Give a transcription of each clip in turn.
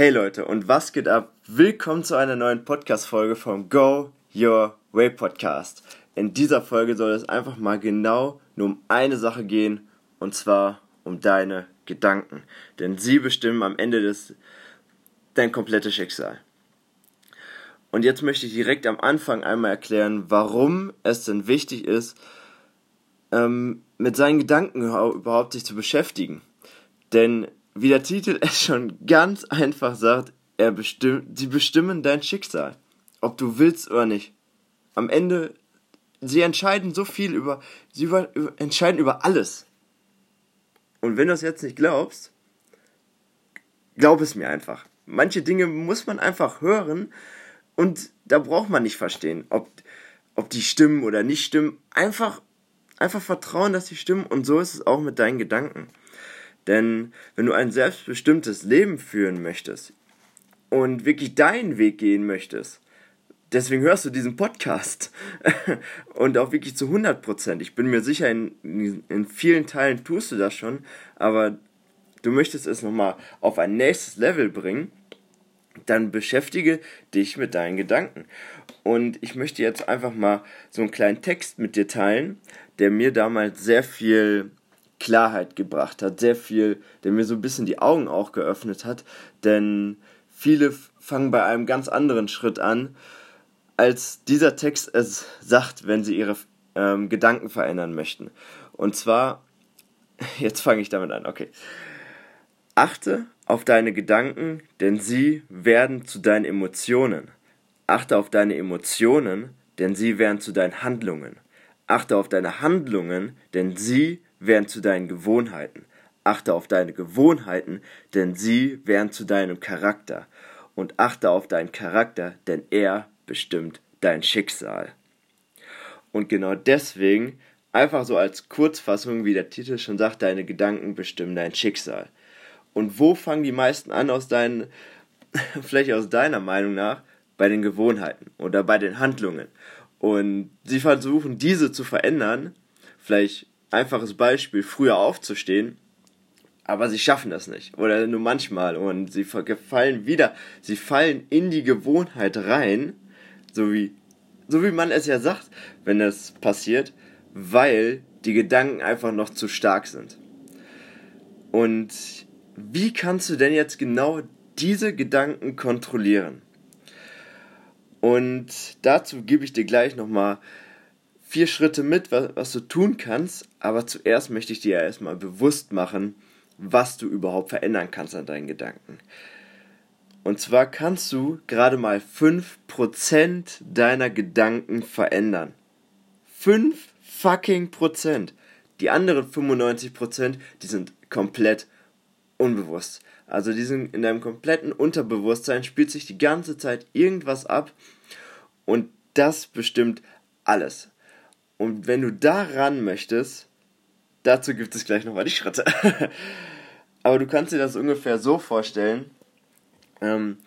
Hey Leute, und was geht ab? Willkommen zu einer neuen Podcast-Folge vom Go Your Way Podcast. In dieser Folge soll es einfach mal genau nur um eine Sache gehen, und zwar um deine Gedanken. Denn sie bestimmen am Ende des dein komplettes Schicksal. Und jetzt möchte ich direkt am Anfang einmal erklären, warum es denn wichtig ist, ähm, mit seinen Gedanken überhaupt sich zu beschäftigen. Denn wie der Titel es schon ganz einfach sagt, er bestimmt, sie bestimmen dein Schicksal. Ob du willst oder nicht. Am Ende, sie entscheiden so viel über, sie über, über, entscheiden über alles. Und wenn du es jetzt nicht glaubst, glaub es mir einfach. Manche Dinge muss man einfach hören und da braucht man nicht verstehen, ob, ob die stimmen oder nicht stimmen. Einfach, einfach vertrauen, dass sie stimmen und so ist es auch mit deinen Gedanken. Denn wenn du ein selbstbestimmtes Leben führen möchtest und wirklich deinen Weg gehen möchtest, deswegen hörst du diesen Podcast und auch wirklich zu 100 Prozent. Ich bin mir sicher, in, in vielen Teilen tust du das schon, aber du möchtest es nochmal auf ein nächstes Level bringen, dann beschäftige dich mit deinen Gedanken. Und ich möchte jetzt einfach mal so einen kleinen Text mit dir teilen, der mir damals sehr viel Klarheit gebracht hat, sehr viel, der mir so ein bisschen die Augen auch geöffnet hat, denn viele fangen bei einem ganz anderen Schritt an, als dieser Text es sagt, wenn sie ihre ähm, Gedanken verändern möchten. Und zwar, jetzt fange ich damit an, okay. Achte auf deine Gedanken, denn sie werden zu deinen Emotionen. Achte auf deine Emotionen, denn sie werden zu deinen Handlungen. Achte auf deine Handlungen, denn sie werden zu deinen Gewohnheiten. Achte auf deine Gewohnheiten, denn sie werden zu deinem Charakter. Und achte auf deinen Charakter, denn er bestimmt dein Schicksal. Und genau deswegen, einfach so als Kurzfassung, wie der Titel schon sagt, deine Gedanken bestimmen dein Schicksal. Und wo fangen die meisten an aus deinen, vielleicht aus deiner Meinung nach, bei den Gewohnheiten oder bei den Handlungen. Und sie versuchen diese zu verändern, vielleicht einfaches Beispiel, früher aufzustehen, aber sie schaffen das nicht. Oder nur manchmal. Und sie fallen wieder, sie fallen in die Gewohnheit rein, so wie, so wie man es ja sagt, wenn es passiert, weil die Gedanken einfach noch zu stark sind. Und wie kannst du denn jetzt genau diese Gedanken kontrollieren? Und dazu gebe ich dir gleich nochmal vier Schritte mit, was, was du tun kannst. Aber zuerst möchte ich dir ja erstmal bewusst machen, was du überhaupt verändern kannst an deinen Gedanken. Und zwar kannst du gerade mal 5% deiner Gedanken verändern. 5 fucking Prozent. Die anderen 95%, die sind komplett unbewusst. Also die sind in deinem kompletten Unterbewusstsein spielt sich die ganze Zeit irgendwas ab und das bestimmt alles. Und wenn du daran möchtest, dazu gibt es gleich nochmal die Schritte. Aber du kannst dir das ungefähr so vorstellen. Ähm,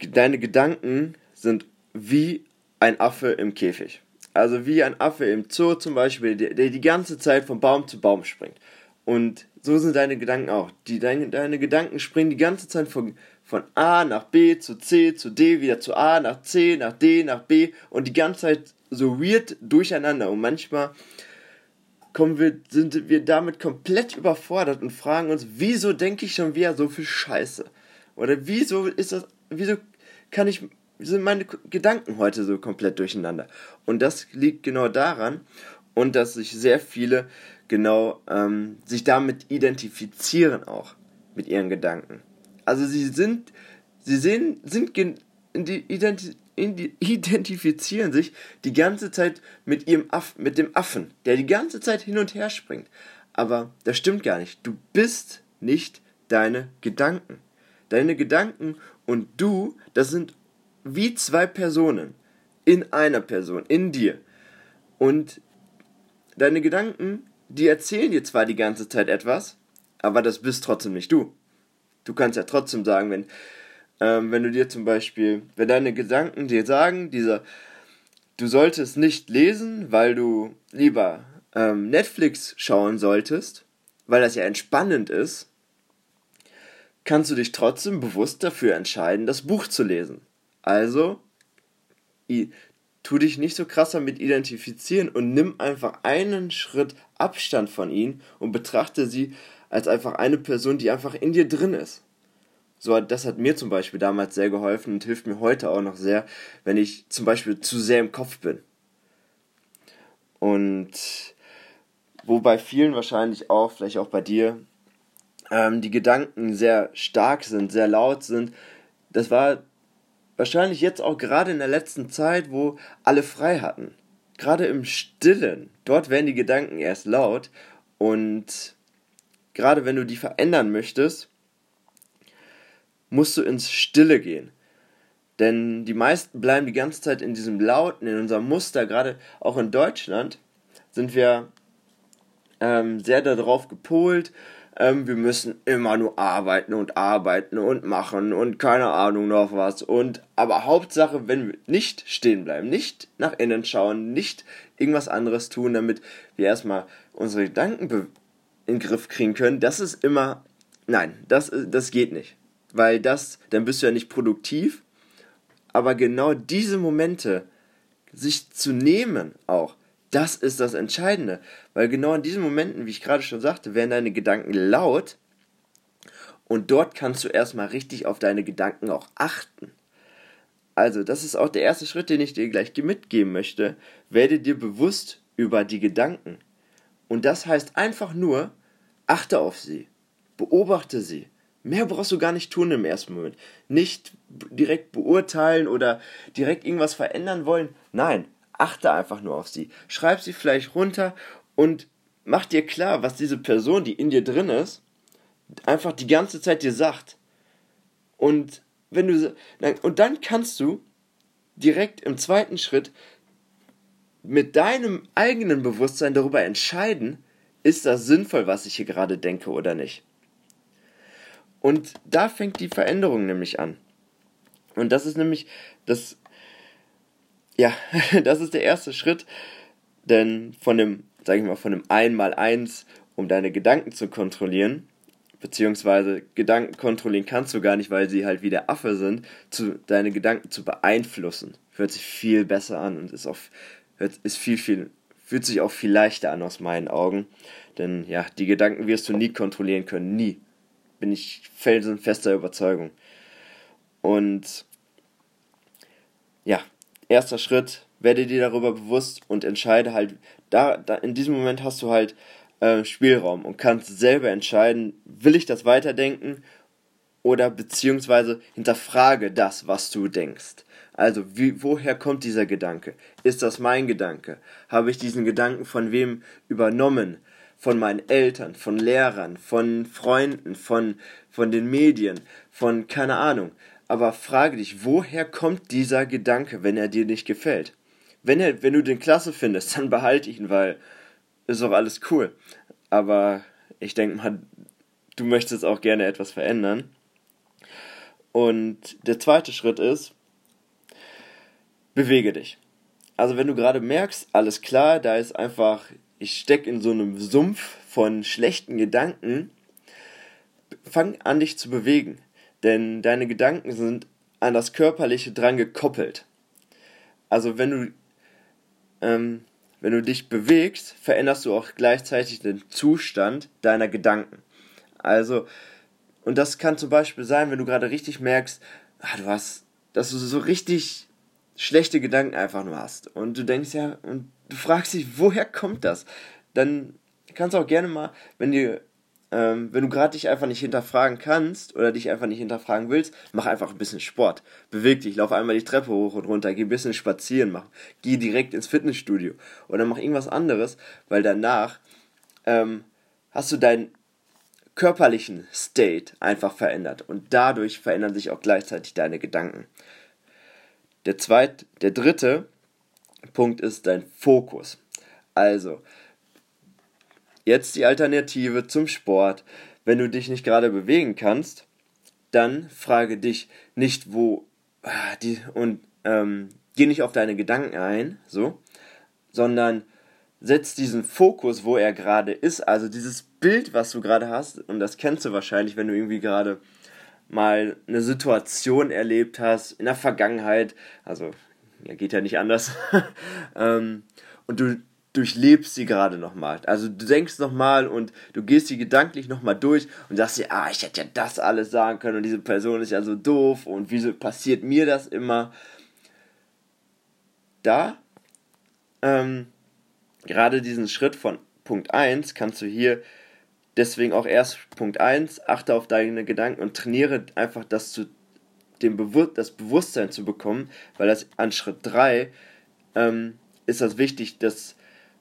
deine Gedanken sind wie ein Affe im Käfig. Also wie ein Affe im Zoo zum Beispiel, der, der die ganze Zeit von Baum zu Baum springt. Und so sind deine Gedanken auch. Die, deine, deine Gedanken springen die ganze Zeit von, von A nach B zu C zu D, wieder zu A nach C, nach D, nach B und die ganze Zeit so weird durcheinander und manchmal kommen wir, sind wir damit komplett überfordert und fragen uns, wieso denke ich schon wieder so viel Scheiße? Oder wieso ist das, wieso kann ich, sind meine Gedanken heute so komplett durcheinander? Und das liegt genau daran und dass sich sehr viele genau ähm, sich damit identifizieren auch mit ihren Gedanken. Also sie sind, sie sehen, sind Identität identifizieren sich die ganze Zeit mit ihrem Aff, mit dem Affen, der die ganze Zeit hin und her springt. Aber das stimmt gar nicht. Du bist nicht deine Gedanken. Deine Gedanken und du, das sind wie zwei Personen in einer Person, in dir. Und deine Gedanken, die erzählen dir zwar die ganze Zeit etwas, aber das bist trotzdem nicht du. Du kannst ja trotzdem sagen, wenn ähm, wenn du dir zum Beispiel, wenn deine Gedanken dir sagen, dieser, du solltest nicht lesen, weil du lieber ähm, Netflix schauen solltest, weil das ja entspannend ist, kannst du dich trotzdem bewusst dafür entscheiden, das Buch zu lesen. Also, tu dich nicht so krass damit identifizieren und nimm einfach einen Schritt Abstand von ihnen und betrachte sie als einfach eine Person, die einfach in dir drin ist. So, das hat mir zum Beispiel damals sehr geholfen und hilft mir heute auch noch sehr, wenn ich zum Beispiel zu sehr im Kopf bin. Und wo bei vielen wahrscheinlich auch, vielleicht auch bei dir, ähm, die Gedanken sehr stark sind, sehr laut sind. Das war wahrscheinlich jetzt auch gerade in der letzten Zeit, wo alle frei hatten. Gerade im Stillen, dort werden die Gedanken erst laut und gerade wenn du die verändern möchtest, musst du ins Stille gehen. Denn die meisten bleiben die ganze Zeit in diesem Lauten, in unserem Muster, gerade auch in Deutschland sind wir ähm, sehr darauf gepolt, ähm, wir müssen immer nur arbeiten und arbeiten und machen und keine Ahnung noch was. Und aber Hauptsache, wenn wir nicht stehen bleiben, nicht nach innen schauen, nicht irgendwas anderes tun, damit wir erstmal unsere Gedanken in den Griff kriegen können, das ist immer. Nein, das, das geht nicht. Weil das, dann bist du ja nicht produktiv. Aber genau diese Momente sich zu nehmen auch, das ist das Entscheidende. Weil genau in diesen Momenten, wie ich gerade schon sagte, werden deine Gedanken laut und dort kannst du erstmal richtig auf deine Gedanken auch achten. Also, das ist auch der erste Schritt, den ich dir gleich mitgeben möchte. Werde dir bewusst über die Gedanken. Und das heißt einfach nur, achte auf sie, beobachte sie. Mehr brauchst du gar nicht tun im ersten Moment. Nicht direkt beurteilen oder direkt irgendwas verändern wollen. Nein, achte einfach nur auf sie. Schreib sie vielleicht runter und mach dir klar, was diese Person, die in dir drin ist, einfach die ganze Zeit dir sagt. Und wenn du und dann kannst du direkt im zweiten Schritt mit deinem eigenen Bewusstsein darüber entscheiden, ist das sinnvoll, was ich hier gerade denke oder nicht. Und da fängt die Veränderung nämlich an. Und das ist nämlich das ja, das ist der erste Schritt, denn von dem, sag ich mal, von dem Einmaleins, um deine Gedanken zu kontrollieren, beziehungsweise Gedanken kontrollieren kannst du gar nicht, weil sie halt wie der Affe sind, zu, deine Gedanken zu beeinflussen. Hört sich viel besser an und ist auch, ist viel, viel, fühlt sich auch viel leichter an aus meinen Augen. Denn ja, die Gedanken wirst du nie kontrollieren können, nie. Bin ich felsenfester Überzeugung. Und ja, erster Schritt, werde dir darüber bewusst und entscheide halt, da, da in diesem Moment hast du halt äh, Spielraum und kannst selber entscheiden, will ich das weiterdenken oder beziehungsweise hinterfrage das, was du denkst. Also, wie, woher kommt dieser Gedanke? Ist das mein Gedanke? Habe ich diesen Gedanken von wem übernommen? Von meinen Eltern, von Lehrern, von Freunden, von, von den Medien, von keine Ahnung aber frage dich, woher kommt dieser Gedanke, wenn er dir nicht gefällt? Wenn, er, wenn du den klasse findest, dann behalte ihn, weil ist doch alles cool. Aber ich denke mal, du möchtest auch gerne etwas verändern. Und der zweite Schritt ist, bewege dich. Also wenn du gerade merkst, alles klar, da ist einfach, ich stecke in so einem Sumpf von schlechten Gedanken, fang an dich zu bewegen denn deine Gedanken sind an das Körperliche dran gekoppelt. Also wenn du, ähm, wenn du dich bewegst, veränderst du auch gleichzeitig den Zustand deiner Gedanken. Also, und das kann zum Beispiel sein, wenn du gerade richtig merkst, ah, du hast, dass du so richtig schlechte Gedanken einfach nur hast. Und du denkst ja, und du fragst dich, woher kommt das? Dann kannst du auch gerne mal, wenn dir ähm, wenn du gerade dich einfach nicht hinterfragen kannst oder dich einfach nicht hinterfragen willst, mach einfach ein bisschen Sport. Beweg dich, lauf einmal die Treppe hoch und runter, geh ein bisschen spazieren, mach, geh direkt ins Fitnessstudio oder mach irgendwas anderes, weil danach ähm, hast du deinen körperlichen State einfach verändert und dadurch verändern sich auch gleichzeitig deine Gedanken. Der zweite, der dritte Punkt ist dein Fokus. Also, Jetzt die Alternative zum Sport. Wenn du dich nicht gerade bewegen kannst, dann frage dich nicht, wo ah, die und ähm, geh nicht auf deine Gedanken ein, so, sondern setz diesen Fokus, wo er gerade ist, also dieses Bild, was du gerade hast, und das kennst du wahrscheinlich, wenn du irgendwie gerade mal eine Situation erlebt hast in der Vergangenheit, also ja, geht ja nicht anders, ähm, und du durchlebst sie gerade nochmal. Also du denkst nochmal und du gehst sie gedanklich nochmal durch und sagst dir, ah, ich hätte ja das alles sagen können und diese Person ist ja so doof und wieso passiert mir das immer? Da, ähm, gerade diesen Schritt von Punkt 1 kannst du hier deswegen auch erst Punkt 1, achte auf deine Gedanken und trainiere einfach, dass du dem Bewusst das Bewusstsein zu bekommen, weil das an Schritt 3 ähm, ist das wichtig, dass,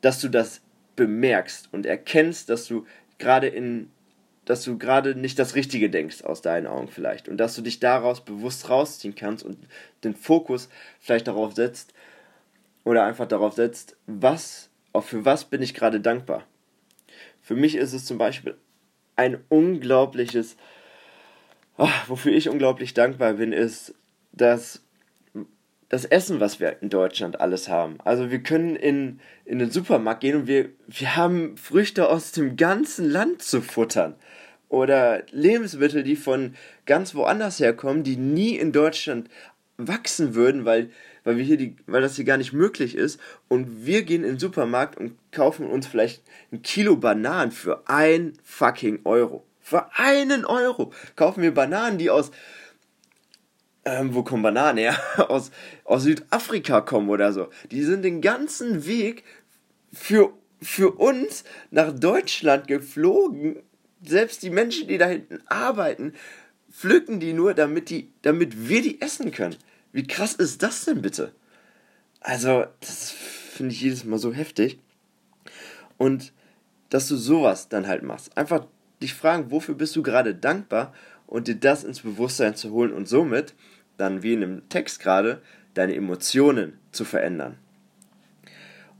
dass du das bemerkst und erkennst, dass du gerade in dass du gerade nicht das Richtige denkst aus deinen Augen vielleicht und dass du dich daraus bewusst rausziehen kannst und den Fokus vielleicht darauf setzt oder einfach darauf setzt, was, auch für was bin ich gerade dankbar. Für mich ist es zum Beispiel ein unglaubliches, oh, wofür ich unglaublich dankbar bin, ist, dass das Essen, was wir in Deutschland alles haben. Also wir können in, in den Supermarkt gehen und wir, wir haben Früchte aus dem ganzen Land zu futtern. Oder Lebensmittel, die von ganz woanders herkommen, die nie in Deutschland wachsen würden, weil, weil, wir hier die, weil das hier gar nicht möglich ist. Und wir gehen in den Supermarkt und kaufen uns vielleicht ein Kilo Bananen für ein fucking Euro. Für einen Euro kaufen wir Bananen, die aus ähm, wo kommen Bananen her? aus, aus Südafrika kommen oder so. Die sind den ganzen Weg für, für uns nach Deutschland geflogen. Selbst die Menschen, die da hinten arbeiten, pflücken die nur, damit, die, damit wir die essen können. Wie krass ist das denn bitte? Also, das finde ich jedes Mal so heftig. Und dass du sowas dann halt machst. Einfach dich fragen, wofür bist du gerade dankbar und dir das ins Bewusstsein zu holen und somit dann wie in dem Text gerade deine Emotionen zu verändern.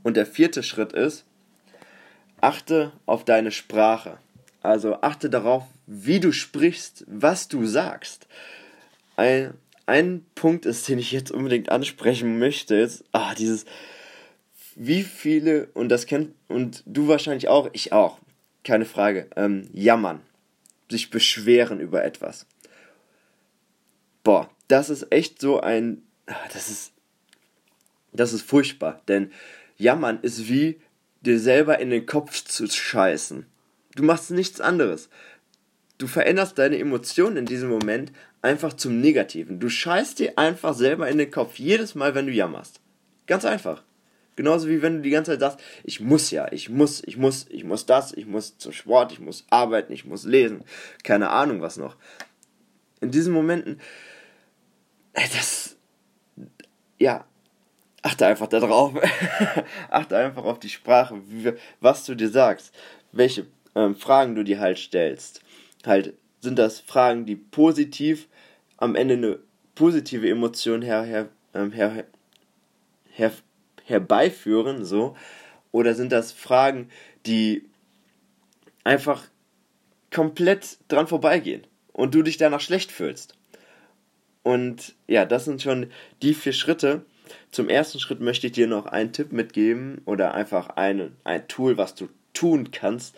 Und der vierte Schritt ist, achte auf deine Sprache. Also achte darauf, wie du sprichst, was du sagst. Ein, ein Punkt ist, den ich jetzt unbedingt ansprechen möchte, ist, ah, dieses, wie viele, und das kennt, und du wahrscheinlich auch, ich auch, keine Frage, ähm, jammern, sich beschweren über etwas. Boah, das ist echt so ein, ah, das ist, das ist furchtbar, denn jammern ist wie dir selber in den Kopf zu scheißen. Du machst nichts anderes. Du veränderst deine Emotionen in diesem Moment einfach zum Negativen. Du scheißt dir einfach selber in den Kopf jedes Mal, wenn du jammerst. Ganz einfach. Genauso wie wenn du die ganze Zeit sagst, ich muss ja, ich muss, ich muss, ich muss das, ich muss zum Sport, ich muss arbeiten, ich muss lesen, keine Ahnung was noch. In diesen Momenten das, ja, achte einfach darauf, achte einfach auf die Sprache, was du dir sagst, welche ähm, Fragen du dir halt stellst. Halt, sind das Fragen, die positiv am Ende eine positive Emotion her, her, ähm, her, her, herbeiführen, so, oder sind das Fragen, die einfach komplett dran vorbeigehen und du dich danach schlecht fühlst? Und ja, das sind schon die vier Schritte. Zum ersten Schritt möchte ich dir noch einen Tipp mitgeben oder einfach ein, ein Tool, was du tun kannst,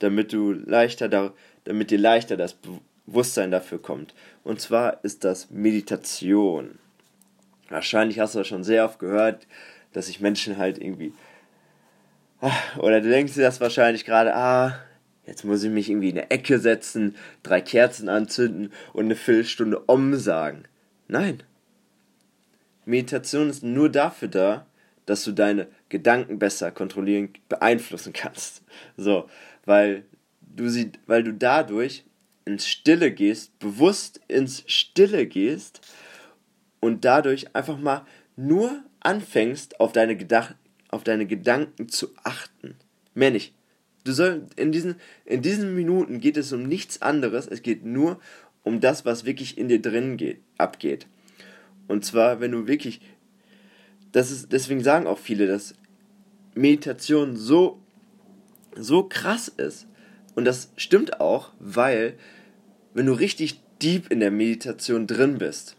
damit du leichter da, damit dir leichter das Bewusstsein dafür kommt. Und zwar ist das Meditation. Wahrscheinlich hast du das schon sehr oft gehört, dass sich Menschen halt irgendwie ah, oder du denkst dir das wahrscheinlich gerade, ah, Jetzt muss ich mich irgendwie in eine Ecke setzen, drei Kerzen anzünden und eine Viertelstunde Om sagen. Nein. Meditation ist nur dafür da, dass du deine Gedanken besser kontrollieren, beeinflussen kannst. So, weil du sie, weil du dadurch ins Stille gehst, bewusst ins Stille gehst und dadurch einfach mal nur anfängst, auf deine, Gedach auf deine Gedanken zu achten. Mehr nicht. Du soll, in, diesen, in diesen Minuten geht es um nichts anderes. Es geht nur um das, was wirklich in dir drin geht, abgeht. Und zwar, wenn du wirklich, das ist, deswegen sagen auch viele, dass Meditation so, so krass ist. Und das stimmt auch, weil, wenn du richtig deep in der Meditation drin bist,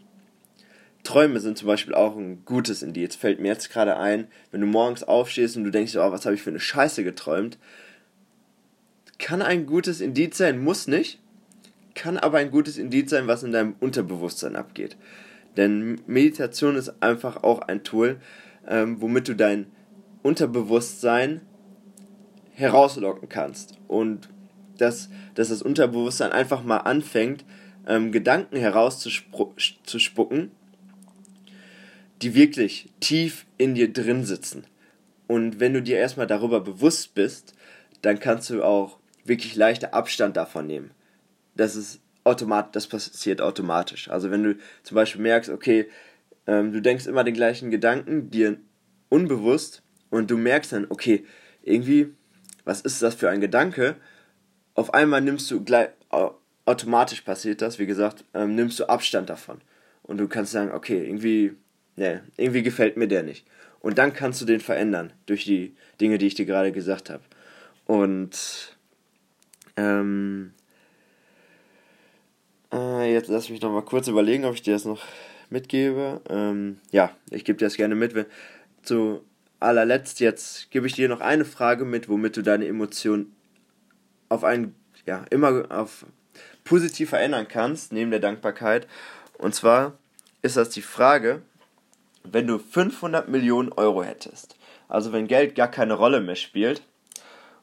Träume sind zum Beispiel auch ein gutes Indiz. Fällt mir jetzt gerade ein, wenn du morgens aufstehst und du denkst, oh, was habe ich für eine Scheiße geträumt, kann ein gutes Indiz sein, muss nicht. kann aber ein gutes Indiz sein, was in deinem Unterbewusstsein abgeht. Denn Meditation ist einfach auch ein Tool, ähm, womit du dein Unterbewusstsein herauslocken kannst. Und dass, dass das Unterbewusstsein einfach mal anfängt, ähm, Gedanken herauszuspucken, die wirklich tief in dir drin sitzen. Und wenn du dir erstmal darüber bewusst bist, dann kannst du auch wirklich leichter Abstand davon nehmen. Das ist automat das passiert automatisch. Also wenn du zum Beispiel merkst, okay, ähm, du denkst immer den gleichen Gedanken, dir unbewusst, und du merkst dann, okay, irgendwie, was ist das für ein Gedanke? Auf einmal nimmst du gleich, automatisch passiert das, wie gesagt, ähm, nimmst du Abstand davon. Und du kannst sagen, okay, irgendwie, ne, irgendwie gefällt mir der nicht. Und dann kannst du den verändern durch die Dinge, die ich dir gerade gesagt habe. Und ähm, äh, jetzt lass mich noch mal kurz überlegen, ob ich dir das noch mitgebe. Ähm, ja, ich gebe dir das gerne mit. Zu allerletzt jetzt gebe ich dir noch eine Frage mit, womit du deine Emotionen auf einen, ja, immer auf positiv verändern kannst, neben der Dankbarkeit. Und zwar ist das die Frage, wenn du 500 Millionen Euro hättest, also wenn Geld gar keine Rolle mehr spielt,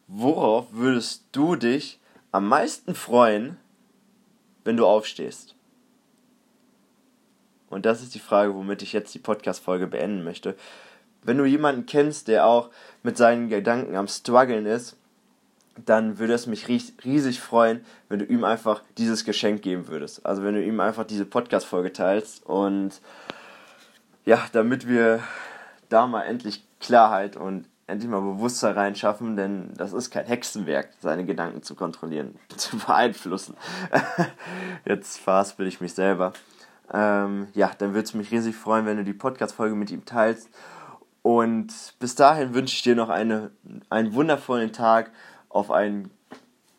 worauf würdest du dich am meisten freuen, wenn du aufstehst? Und das ist die Frage, womit ich jetzt die Podcast-Folge beenden möchte. Wenn du jemanden kennst, der auch mit seinen Gedanken am Struggeln ist, dann würde es mich riesig freuen, wenn du ihm einfach dieses Geschenk geben würdest. Also wenn du ihm einfach diese Podcast-Folge teilst und ja, damit wir da mal endlich Klarheit und endlich mal Bewusstsein reinschaffen, denn das ist kein Hexenwerk, seine Gedanken zu kontrollieren, zu beeinflussen. Jetzt verhaspel ich mich selber. Ähm, ja, dann würde es mich riesig freuen, wenn du die Podcast-Folge mit ihm teilst. Und bis dahin wünsche ich dir noch eine, einen wundervollen Tag auf einen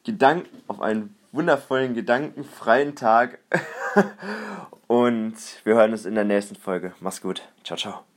Gedanken, auf einen wundervollen, gedankenfreien Tag. Und wir hören uns in der nächsten Folge. Mach's gut. Ciao, ciao.